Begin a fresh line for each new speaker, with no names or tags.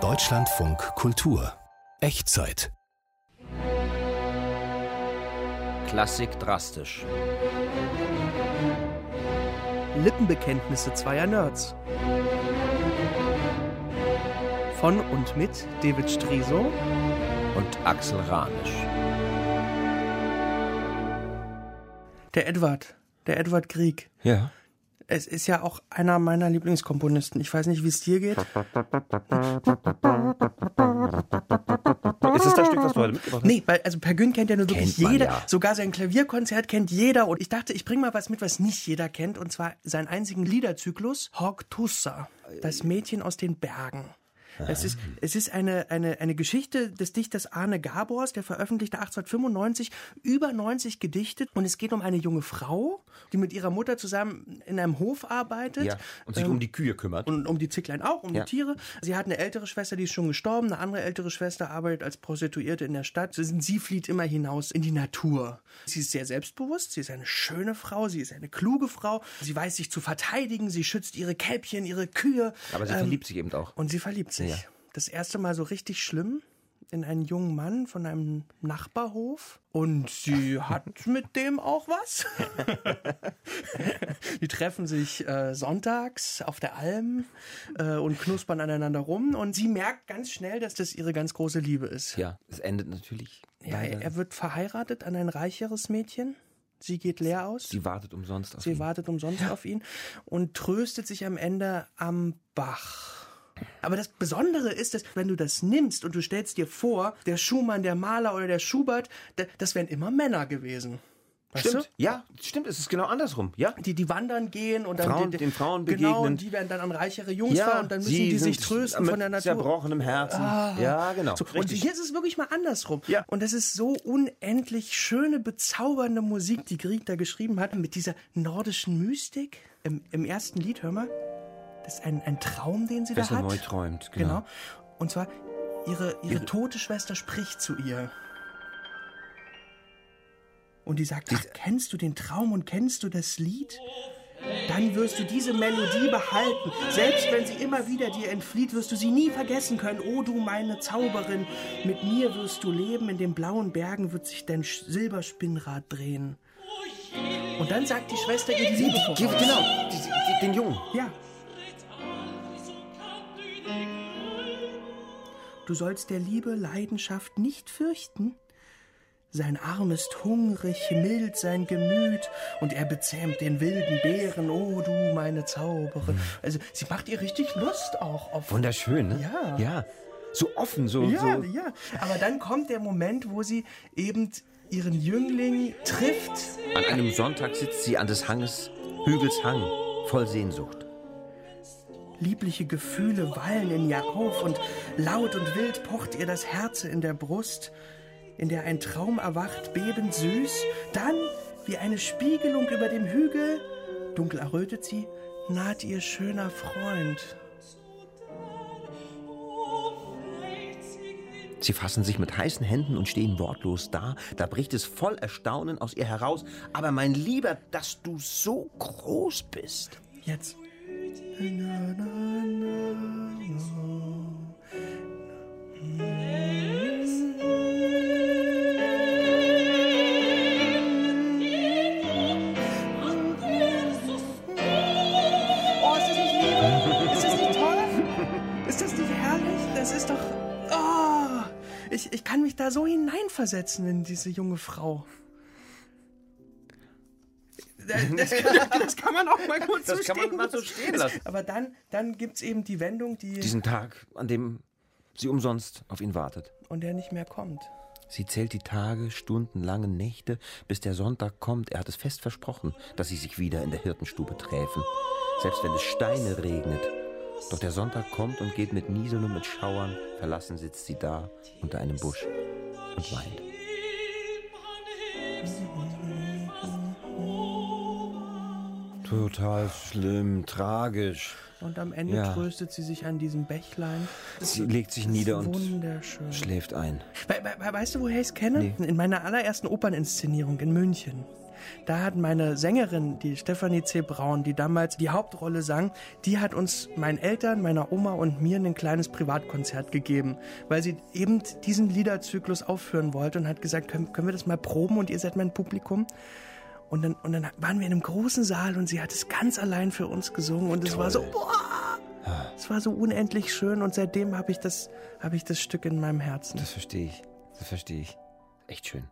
Deutschlandfunk Kultur Echtzeit
Klassik drastisch.
Lippenbekenntnisse zweier Nerds. Von und mit David Striso
und Axel Ranisch.
Der Edward, der Edward Grieg.
Ja.
Es ist ja auch einer meiner Lieblingskomponisten. Ich weiß nicht, wie es dir geht.
Ist es das Stück, was du heute mitgebracht hast?
Nee, weil also Per Gün kennt ja nur wirklich
Kennt man
jeder.
ja.
Sogar sein Klavierkonzert kennt jeder. Und ich dachte, ich bringe mal was mit, was nicht jeder kennt. Und zwar seinen einzigen Liederzyklus, Hawk Tussa, das Mädchen aus den Bergen. Es ist, es ist eine, eine, eine Geschichte des Dichters Arne Gabors, der veröffentlichte 1895 über 90 Gedichte. Und es geht um eine junge Frau, die mit ihrer Mutter zusammen in einem Hof arbeitet.
Ja, und sich um die Kühe kümmert.
Und um die Zicklein auch, um
Ja.
die Tiere. Sie hat eine ältere Schwester, die ist schon gestorben. Eine andere ältere Schwester arbeitet als Prostituierte in der Stadt. Sie sie flieht immer hinaus in die Natur. Sie ist sehr selbstbewusst. Sie ist eine schöne Frau. Sie ist eine kluge Frau. Sie weiß sich zu verteidigen. Sie schützt ihre Kälbchen, ihre Kühe.
Aber sie
Ähm,
verliebt sich eben auch.
Und sie verliebt sich.
Ja.
Das erste Mal so richtig schlimm in einen jungen Mann von einem Nachbarhof. Und sie hat mit dem auch was. Die treffen sich äh, sonntags auf der Alm äh, und knuspern aneinander rum. Und sie merkt ganz schnell, dass das ihre ganz große Liebe ist.
Ja, es endet natürlich.
Ja, er, wird verheiratet an ein reicheres Mädchen. Sie geht leer aus.
sie wartet umsonst auf
Sie
ihn.
wartet umsonst auf ihn und tröstet sich am Ende am Bach. Aber das Besondere ist, dass wenn du das nimmst und du stellst dir vor, der Schumann, der Maler oder der Schubert, da- das wären immer Männer gewesen. Weißt
Stimmt,
du?
ja, stimmt, es ist genau andersrum. Ja,
Die, die wandern gehen und dann
Frauen-
die,
den Frauen
Genau,
begegnen.
und die werden dann an reichere Jungs
ja
fahren und dann müssen die sich trösten von der Natur.
zerbrochenem Herzen. ja, genau.
So, und hier ist es wirklich mal andersrum.
Ja.
Und das ist so unendlich schöne, bezaubernde Musik, die Grieg da geschrieben hat, mit dieser nordischen Mystik. Im, im ersten Lied, hör mal, das ist ein, ein Traum, den sie
Wer
da hat.
neu träumt, genau.
Genau. Und zwar, ihre, ihre
Ihre-
tote Schwester spricht zu ihr. Und die sagt, ach, kennst du den Traum und kennst du das Lied? Dann wirst du diese Melodie behalten. Selbst wenn sie immer wieder dir entflieht, wirst du sie nie vergessen können. O du meine Zauberin, mit mir wirst du leben. In den blauen Bergen wird sich dein Silberspinnrad drehen. Und dann sagt die Schwester ihr die Liebe voraus.
Genau, den Jungen.
Ja. Du sollst der Liebe Leidenschaft nicht fürchten. Sein Arm ist hungrig, mild sein Gemüt, und er bezähmt den wilden Bären, o du meine Zauberin. Also sie macht ihr richtig Lust auch auf.
Wunderschön, ne?
Ja.
Ja. So offen, so.
ja,
so.
ja. Aber dann kommt der Moment, wo sie eben ihren Jüngling trifft.
An einem Sonntag sitzt sie an des Hanges, Hügels Hang, voll Sehnsucht.
Liebliche Gefühle wallen in ihr auf und laut und wild pocht ihr das Herze in der Brust, in der ein Traum erwacht, bebend süß, dann wie eine Spiegelung über dem Hügel, dunkel errötet sie, naht ihr schöner Freund.
Sie fassen sich mit heißen Händen und stehen wortlos da. Da bricht es voll Erstaunen aus ihr heraus. Aber mein Lieber, dass du so groß bist.
Jetzt. Ich, ich kann mich da so hineinversetzen in diese junge Frau. Das kann, das kann man auch mal gut so
Das kann man
stehen
mal so
lassen.
stehen lassen.
Aber dann, dann gibt es eben die Wendung, die
Diesen Tag, an dem sie umsonst auf ihn wartet.
und der nicht mehr kommt.
Sie zählt die Tage, Stunden, lange Nächte, bis der Sonntag kommt. Er hat es fest versprochen, dass sie sich wieder in der Hirtenstube träfen. Selbst wenn es Steine regnet. Doch der Sonntag kommt und geht mit Nieseln und mit Schauern. Verlassen sitzt sie da unter einem Busch und weint. Total schlimm, tragisch.
Und am Ende
Ja.
tröstet sie sich an diesem Bächlein. Das
Sie legt sich nieder und schläft ein.
We we weißt du, woher ich es kenne? In meiner allerersten Operninszenierung in München. Da hat meine Sängerin, die Stefanie C. Braun, die damals die Hauptrolle sang, die hat uns, meinen Eltern, meiner Oma und mir ein kleines Privatkonzert gegeben, weil sie eben diesen Liederzyklus aufführen wollte und hat gesagt, können, können wir das mal proben und ihr seid mein Publikum? Und dann, und dann waren wir in einem großen Saal und sie hat es ganz allein für uns gesungen und es war so, boah, es war so unendlich schön und seitdem habe ich das, habe ich das Stück in meinem Herzen.
Das verstehe ich. Das verstehe ich. Echt schön.